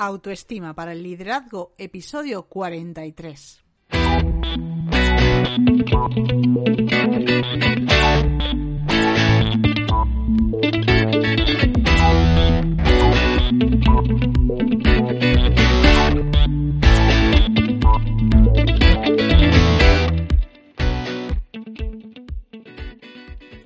Autoestima para el liderazgo, episodio 43.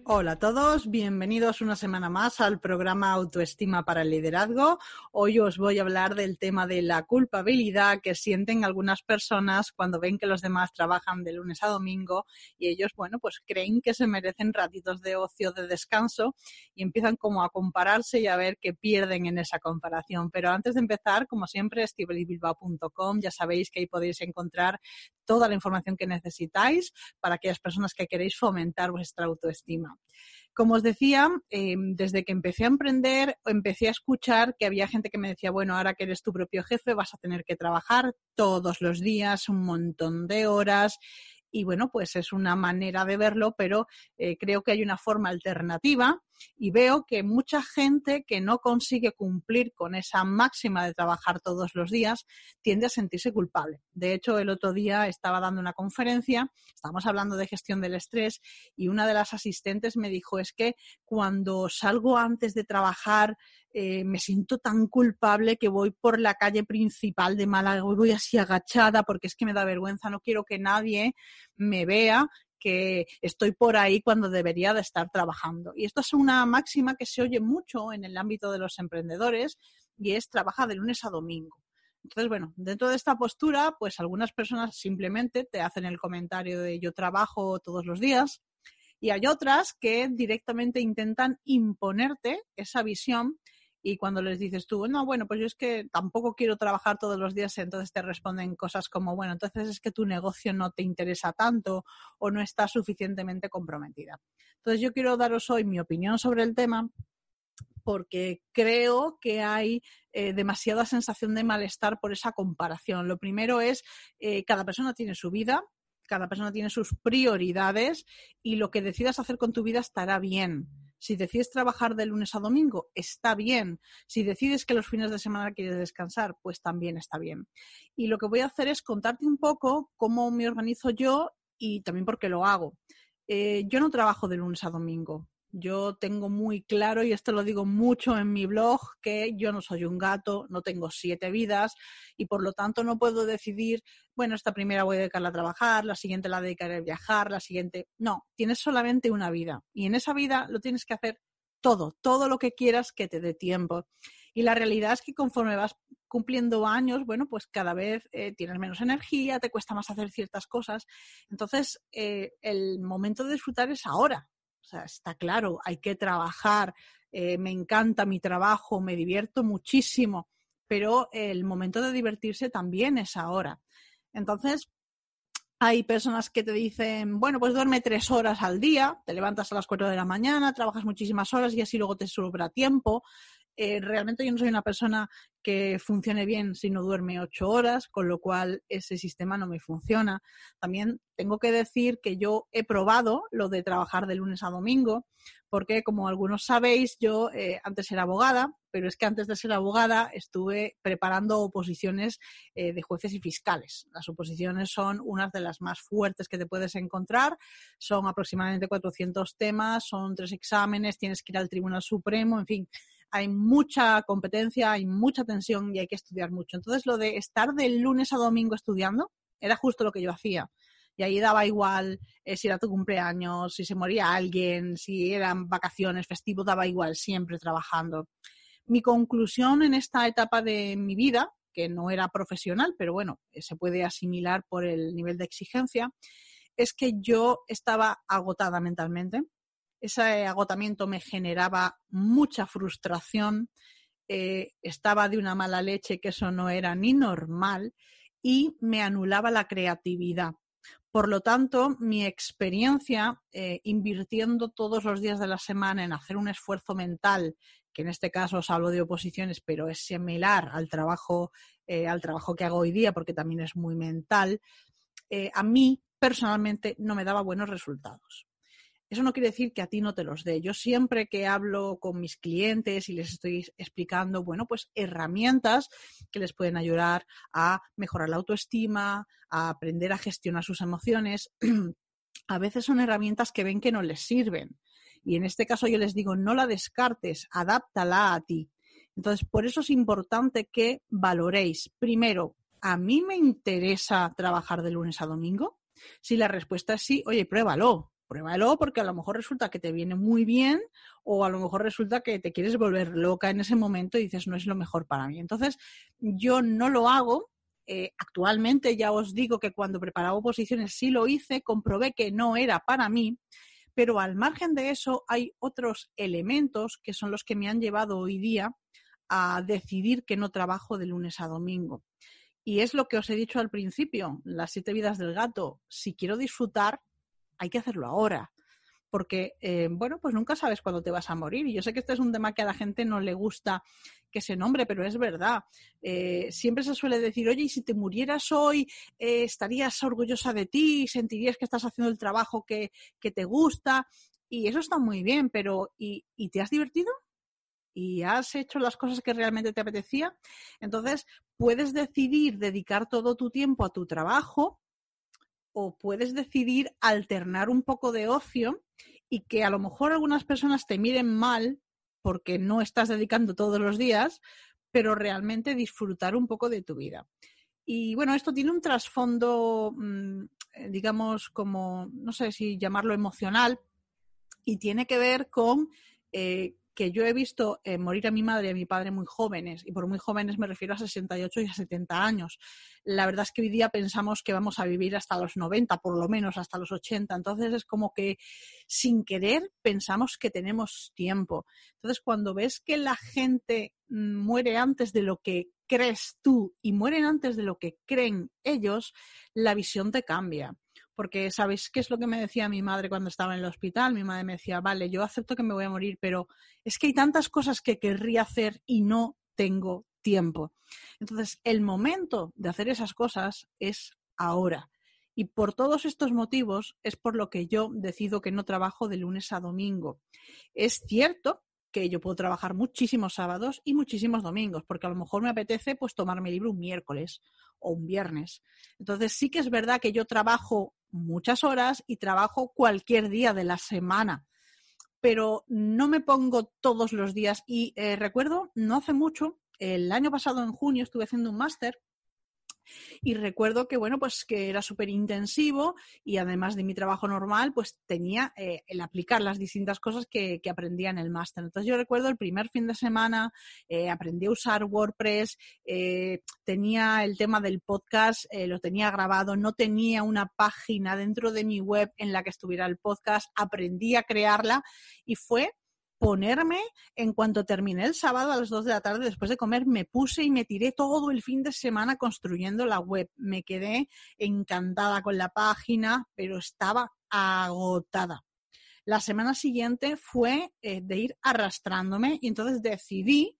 Hola a todos, bienvenidos una semana más al programa Autoestima para el Liderazgo. Hoy os voy a hablar del tema de la culpabilidad que sienten algunas personas cuando ven que los demás trabajan de lunes a domingo y ellos, bueno, pues creen que se merecen ratitos de ocio, de descanso y empiezan como a compararse y a ver qué pierden en esa comparación. Pero antes de empezar, como siempre, estivelibilbao.com, ya sabéis que ahí podéis encontrar toda la información que necesitáis para aquellas personas que queréis fomentar vuestra autoestima. Como os decía, em, desde que empecé a emprender, empecé a escuchar que había gente que me decía, bueno, ahora que eres tu propio jefe, vas a tener que trabajar todos los días, un montón de horas. Y bueno, pues es una manera de verlo, pero eh, creo que hay una forma alternativa y veo que mucha gente que no consigue cumplir con esa máxima de trabajar todos los días tiende a sentirse culpable. De hecho, el otro día estaba dando una conferencia, estábamos hablando de gestión del estrés y una de las asistentes me dijo es que cuando salgo antes de trabajar eh, me siento tan culpable que voy por la calle principal de Málaga, voy así agachada porque es que me da vergüenza, no quiero que nadie me vea que estoy por ahí cuando debería de estar trabajando. Y esto es una máxima que se oye mucho en el ámbito de los emprendedores y es trabaja de lunes a domingo. Entonces, bueno, dentro de esta postura, pues algunas personas simplemente te hacen el comentario de yo trabajo todos los días y hay otras que directamente intentan imponerte esa visión y cuando les dices tú, no, bueno, pues yo es que tampoco quiero trabajar todos los días, entonces te responden cosas como, bueno, entonces es que tu negocio no te interesa tanto o no está suficientemente comprometida. Entonces yo quiero daros hoy mi opinión sobre el tema porque creo que hay eh, demasiada sensación de malestar por esa comparación. Lo primero es, eh, cada persona tiene su vida, cada persona tiene sus prioridades y lo que decidas hacer con tu vida estará bien. Si decides trabajar de lunes a domingo, está bien. Si decides que los fines de semana quieres descansar, pues también está bien. Y lo que voy a hacer es contarte un poco cómo me organizo yo y también por qué lo hago. Eh, yo no trabajo de lunes a domingo. Yo tengo muy claro, y esto lo digo mucho en mi blog, que yo no soy un gato, no tengo siete vidas y por lo tanto no puedo decidir, bueno, esta primera voy a dedicarla a trabajar, la siguiente la dedicaré a viajar, la siguiente. No, tienes solamente una vida y en esa vida lo tienes que hacer todo, todo lo que quieras que te dé tiempo. Y la realidad es que conforme vas cumpliendo años, bueno, pues cada vez eh, tienes menos energía, te cuesta más hacer ciertas cosas. Entonces, eh, el momento de disfrutar es ahora. O sea, está claro, hay que trabajar, eh, me encanta mi trabajo, me divierto muchísimo, pero el momento de divertirse también es ahora. Entonces, hay personas que te dicen, bueno, pues duerme tres horas al día, te levantas a las cuatro de la mañana, trabajas muchísimas horas y así luego te sobra tiempo. Eh, realmente yo no soy una persona que funcione bien si no duerme ocho horas, con lo cual ese sistema no me funciona. También tengo que decir que yo he probado lo de trabajar de lunes a domingo, porque como algunos sabéis, yo eh, antes era abogada, pero es que antes de ser abogada estuve preparando oposiciones eh, de jueces y fiscales. Las oposiciones son unas de las más fuertes que te puedes encontrar, son aproximadamente 400 temas, son tres exámenes, tienes que ir al Tribunal Supremo, en fin hay mucha competencia, hay mucha tensión y hay que estudiar mucho. Entonces, lo de estar de lunes a domingo estudiando era justo lo que yo hacía. Y ahí daba igual eh, si era tu cumpleaños, si se moría alguien, si eran vacaciones, festivos, daba igual, siempre trabajando. Mi conclusión en esta etapa de mi vida, que no era profesional, pero bueno, eh, se puede asimilar por el nivel de exigencia, es que yo estaba agotada mentalmente, ese agotamiento me generaba mucha frustración eh, estaba de una mala leche, que eso no era ni normal, y me anulaba la creatividad. Por lo tanto, mi experiencia eh, invirtiendo todos los días de la semana en hacer un esfuerzo mental, que en este caso os hablo de oposiciones, pero es similar al trabajo, eh, al trabajo que hago hoy día, porque también es muy mental, a mí personalmente no me daba buenos resultados. Eso no quiere decir que a ti no te los dé. Yo siempre que hablo con mis clientes y les estoy explicando, bueno, pues herramientas que les pueden ayudar a mejorar la autoestima, a aprender a gestionar sus emociones, a veces son herramientas que ven que no les sirven. Y en este caso yo les digo, no la descartes, adáptala a ti. Entonces, por eso es importante que valoréis, primero, ¿a mí me interesa trabajar de lunes a domingo? Si la respuesta es sí, oye, pruébalo, pruébalo porque a lo mejor resulta que te viene muy bien o a lo mejor resulta que te quieres volver loca en ese momento y dices no es lo mejor para mí. Entonces, yo no lo hago. Eh, actualmente ya os digo que cuando preparaba oposiciones sí lo hice, comprobé que no era para mí, pero al margen de eso hay otros elementos que son los que me han llevado hoy día a decidir que no trabajo de lunes a domingo. Y es lo que os he dicho al principio, las siete vidas del gato. Si quiero disfrutar, hay que hacerlo ahora. Porque, eh, bueno, pues nunca sabes cuándo te vas a morir. Y yo sé que este es un tema que a la gente no le gusta que se nombre, pero es verdad. Eh, siempre se suele decir, oye, y si te murieras hoy, eh, estarías orgullosa de ti, sentirías que estás haciendo el trabajo que, te gusta. Y eso está muy bien, pero ¿y, ¿y te has divertido? y has hecho las cosas que realmente te apetecía, entonces puedes decidir dedicar todo tu tiempo a tu trabajo o puedes decidir alternar un poco de ocio y que a lo mejor algunas personas te miren mal porque no estás dedicando todos los días, pero realmente disfrutar un poco de tu vida. Y bueno, esto tiene un trasfondo, mm, digamos, como, no sé si llamarlo emocional, y tiene que ver con eh, que yo he visto eh, morir a mi madre y a mi padre muy jóvenes, y por muy jóvenes me refiero a 68 y a 70 años. La verdad es que hoy día pensamos que vamos a vivir hasta los 90, por lo menos hasta los 80. Entonces es como que sin querer pensamos que tenemos tiempo. Entonces cuando ves que la gente mm, muere antes de lo que crees tú y mueren antes de lo que creen ellos, la visión te cambia porque sabéis qué es lo que me decía mi madre cuando estaba en el hospital. Mi madre me decía, vale, yo acepto que me voy a morir, pero es que hay tantas cosas que querría hacer y no tengo tiempo. Entonces, el momento de hacer esas cosas es ahora. Y por todos estos motivos es por lo que yo decido que no trabajo de lunes a domingo. Es cierto que yo puedo trabajar muchísimos sábados y muchísimos domingos, porque a lo mejor me apetece pues tomarme libre un miércoles o un viernes. Entonces sí que es verdad que yo trabajo muchas horas y trabajo cualquier día de la semana, pero no me pongo todos los días. Y eh, recuerdo, no hace mucho, el año pasado en junio estuve haciendo un máster y recuerdo que, bueno, pues que era súper intensivo y además de mi trabajo normal, pues tenía eh, el aplicar las distintas cosas que, aprendía en el máster. Entonces yo recuerdo el primer fin de semana, eh, aprendí a usar WordPress, eh, tenía el tema del podcast, lo tenía grabado, no tenía una página dentro de mi web en la que estuviera el podcast, aprendí a crearla y fue ponerme, en cuanto terminé el sábado a las 2 de la tarde después de comer, me puse y me tiré todo el fin de semana construyendo la web. Me quedé encantada con la página, pero estaba agotada. La semana siguiente fue eh, de ir arrastrándome y entonces decidí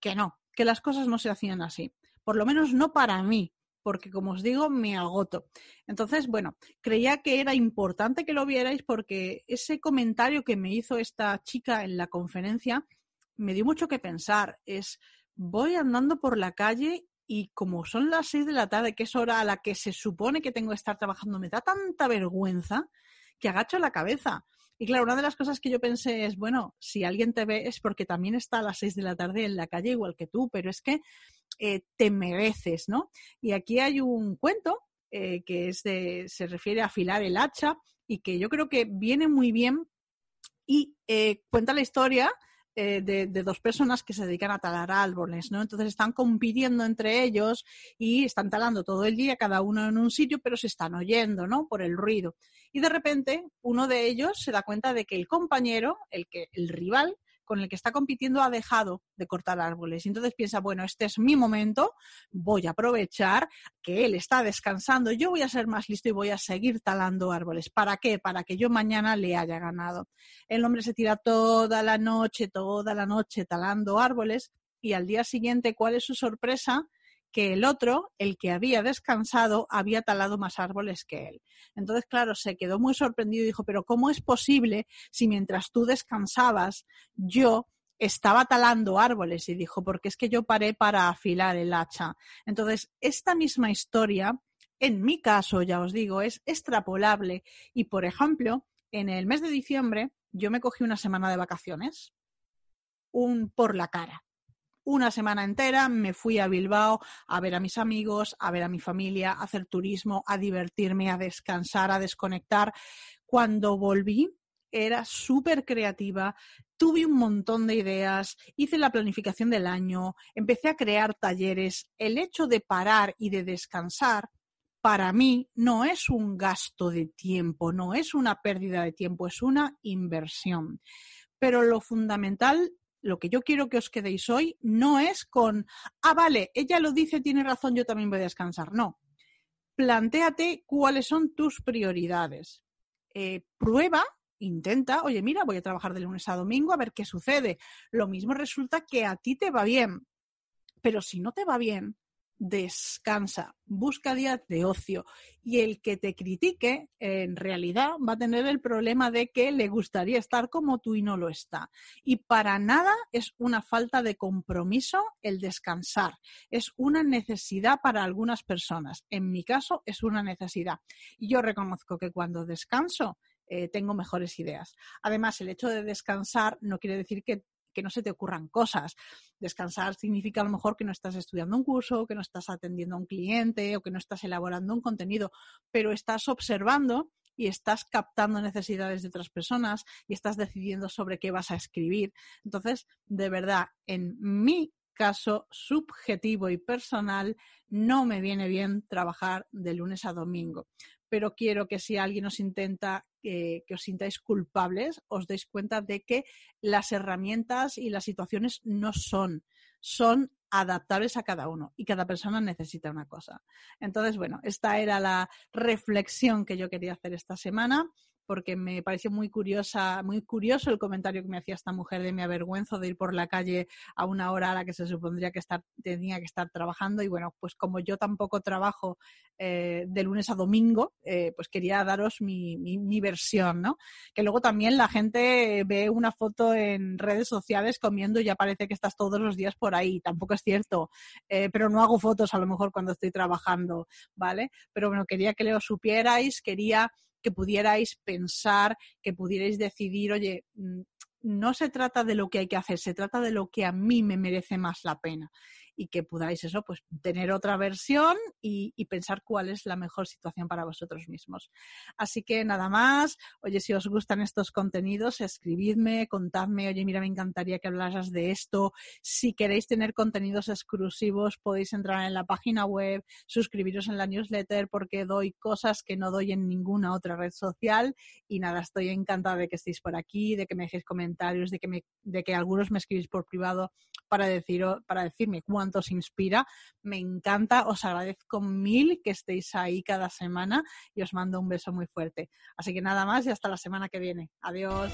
que no, que las cosas no se hacían así. Por lo menos no para mí, porque como os digo, me agoto. Entonces, bueno, creía que era importante que lo vierais porque ese comentario que me hizo esta chica en la conferencia me dio mucho que pensar. Es, voy andando por la calle y como son las seis de la tarde, que es hora a la que se supone que tengo que estar trabajando, me da tanta vergüenza que agacho la cabeza. Y claro, una de las cosas que yo pensé es, bueno, si alguien te ve es porque también está a las seis de la tarde en la calle igual que tú, pero es que eh, te mereces, ¿no? Y aquí hay un cuento eh, que es de, se refiere a afilar el hacha y que yo creo que viene muy bien y eh, cuenta la historia de, dos personas que se dedican a talar árboles, ¿no? Entonces están compitiendo entre ellos y están talando todo el día, cada uno en un sitio, pero se están oyendo, ¿no? Por el ruido. Y de repente uno de ellos se da cuenta de que el compañero, el que el rival, con el que está compitiendo ha dejado de cortar árboles. Y entonces piensa, bueno, este es mi momento, voy a aprovechar que él está descansando, yo voy a ser más listo y voy a seguir talando árboles. ¿Para qué? Para que yo mañana le haya ganado. El hombre se tira toda la noche, toda la noche talando árboles y al día siguiente, ¿cuál es su sorpresa? Que el otro, el que había descansado, había talado más árboles que él. Entonces, claro, se quedó muy sorprendido y dijo, pero ¿cómo es posible si mientras tú descansabas yo estaba talando árboles? Y dijo, porque es que yo paré para afilar el hacha. Entonces, esta misma historia, en mi caso, ya os digo, es extrapolable. Y, por ejemplo, en el mes de diciembre, yo me cogí una semana de vacaciones, un por la cara una semana entera me fui a Bilbao a ver a mis amigos, a ver a mi familia, a hacer turismo, a divertirme, a descansar, a desconectar. Cuando volví, era súper creativa, tuve un montón de ideas, hice la planificación del año, empecé a crear talleres. El hecho de parar y de descansar, para mí, no es un gasto de tiempo, no es una pérdida de tiempo, es una inversión. Pero lo fundamental lo que yo quiero que os quedéis hoy no es con, ah, vale, ella lo dice, tiene razón, yo también voy a descansar. No. Plantéate cuáles son tus prioridades. Eh, prueba, intenta, oye, mira, voy a trabajar de lunes a domingo a ver qué sucede. Lo mismo resulta que a ti te va bien. Pero si no te va bien, descansa, busca días de ocio y el que te critique en realidad va a tener el problema de que le gustaría estar como tú y no lo está. Y para nada es una falta de compromiso el descansar, es una necesidad para algunas personas. En mi caso es una necesidad. Y yo reconozco que cuando descanso eh, tengo mejores ideas. Además, el hecho de descansar no quiere decir que que no se te ocurran cosas. Descansar significa a lo mejor que no estás estudiando un curso, que no estás atendiendo a un cliente o que no estás elaborando un contenido, pero estás observando y estás captando necesidades de otras personas y estás decidiendo sobre qué vas a escribir. Entonces, de verdad, en mi caso subjetivo y personal, no me viene bien trabajar de lunes a domingo. Pero quiero que si alguien os intenta que os sintáis culpables, os deis cuenta de que las herramientas y las situaciones no son, son adaptables a cada uno y cada persona necesita una cosa. Entonces, bueno, esta era la reflexión que yo quería hacer esta semana porque me pareció muy curiosa, muy curioso el comentario que me hacía esta mujer de me avergüenzo de ir por la calle a una hora a la que se supondría que tenía que estar trabajando y bueno, pues como yo tampoco trabajo eh, de lunes a domingo, eh, pues quería daros mi, mi, versión, ¿no? Que luego también la gente ve una foto en redes sociales comiendo y ya parece que estás todos los días por ahí, tampoco es cierto, eh, pero no hago fotos a lo mejor cuando estoy trabajando, ¿vale? Pero bueno, quería que lo supierais, quería que pudierais pensar, que pudierais decidir, oye, mm, no se trata de lo que hay que hacer, se trata de lo que a mí me merece más la pena y que podáis eso, pues tener otra versión y, pensar cuál es la mejor situación para vosotros mismos. Así que nada más, oye, si os gustan estos contenidos, escribidme, contadme, oye, mira, me encantaría que hablaras de esto. Si queréis tener contenidos exclusivos, podéis entrar en la página web, suscribiros en la newsletter porque doy cosas que no doy en ninguna otra red social y nada, estoy encantada de que estéis por aquí, de que me dejéis comentarios, de que, me, de que algunos me escribís por privado para, para decirme cuánto os inspira. Me encanta, os agradezco mil que estéis ahí cada semana y os mando un beso muy fuerte. Así que nada más y hasta la semana que viene. Adiós.